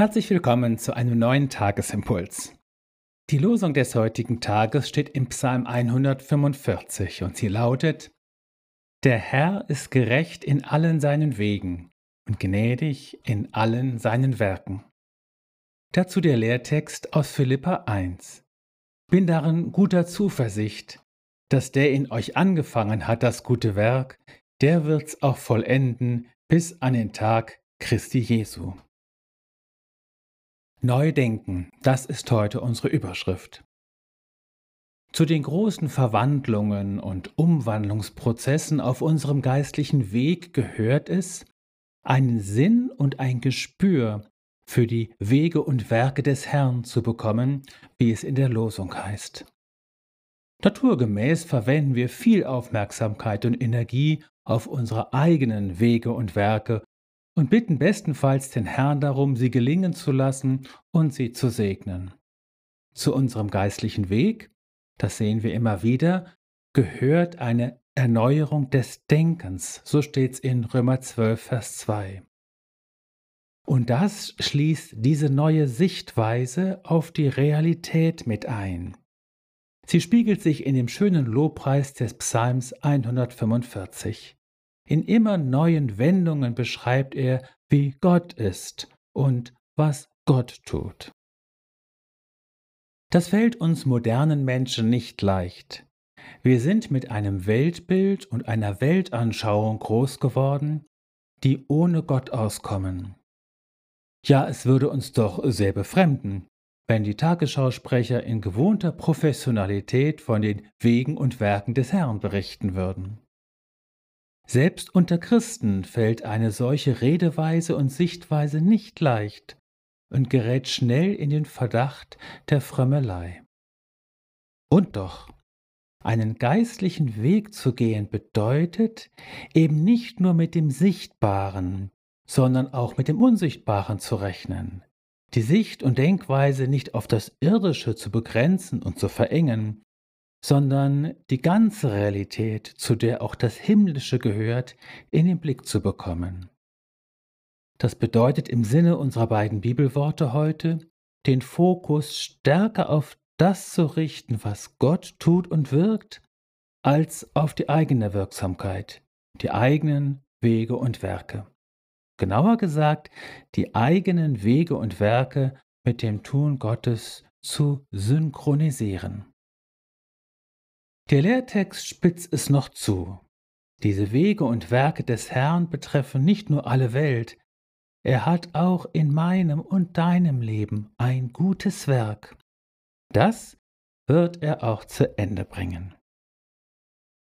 Herzlich willkommen zu einem neuen Tagesimpuls. Die Losung des heutigen Tages steht im Psalm 145 und sie lautet, Der Herr ist gerecht in allen seinen Wegen und gnädig in allen seinen Werken. Dazu der Lehrtext aus Philippa 1. Bin darin guter Zuversicht, dass der in euch angefangen hat das gute Werk, der wird's auch vollenden bis an den Tag Christi Jesu. Neu denken, das ist heute unsere Überschrift. Zu den großen Verwandlungen und Umwandlungsprozessen auf unserem geistlichen Weg gehört es, einen Sinn und ein Gespür für die Wege und Werke des Herrn zu bekommen, wie es in der Losung heißt. Naturgemäß verwenden wir viel Aufmerksamkeit und Energie auf unsere eigenen Wege und Werke und bitten bestenfalls den Herrn darum, sie gelingen zu lassen und sie zu segnen. Zu unserem geistlichen Weg, das sehen wir immer wieder, gehört eine Erneuerung des Denkens, so steht es in Römer 12, Vers 2. Und das schließt diese neue Sichtweise auf die Realität mit ein. Sie spiegelt sich in dem schönen Lobpreis des Psalms 145. In immer neuen Wendungen beschreibt er, wie Gott ist und was Gott tut. Das fällt uns modernen Menschen nicht leicht. Wir sind mit einem Weltbild und einer Weltanschauung groß geworden, die ohne Gott auskommen. Ja, es würde uns doch sehr befremden, wenn die Tagesschausprecher in gewohnter Professionalität von den Wegen und Werken des Herrn berichten würden. Selbst unter Christen fällt eine solche Redeweise und Sichtweise nicht leicht und gerät schnell in den Verdacht der Frömmelei. Und doch, einen geistlichen Weg zu gehen bedeutet, eben nicht nur mit dem Sichtbaren, sondern auch mit dem Unsichtbaren zu rechnen, die Sicht und Denkweise nicht auf das Irdische zu begrenzen und zu verengen, sondern die ganze Realität, zu der auch das Himmlische gehört, in den Blick zu bekommen. Das bedeutet im Sinne unserer beiden Bibelworte heute, den Fokus stärker auf das zu richten, was Gott tut und wirkt, als auf die eigene Wirksamkeit, die eigenen Wege und Werke. Genauer gesagt, die eigenen Wege und Werke mit dem Tun Gottes zu synchronisieren. Der Lehrtext spitzt es noch zu. Diese Wege und Werke des Herrn betreffen nicht nur alle Welt, er hat auch in meinem und deinem Leben ein gutes Werk. Das wird er auch zu Ende bringen.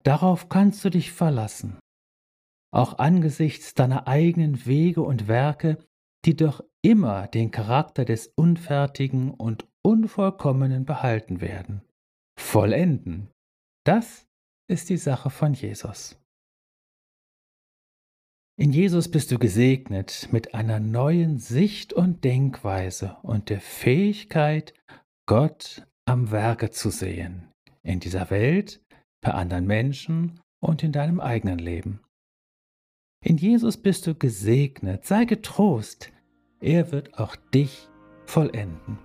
Darauf kannst du dich verlassen, auch angesichts deiner eigenen Wege und Werke, die doch immer den Charakter des Unfertigen und Unvollkommenen behalten werden. Vollenden das ist die Sache von Jesus. In Jesus bist du gesegnet mit einer neuen Sicht und Denkweise und der Fähigkeit, Gott am Werke zu sehen, in dieser Welt, bei anderen Menschen und in deinem eigenen Leben. In Jesus bist du gesegnet, sei getrost, er wird auch dich vollenden.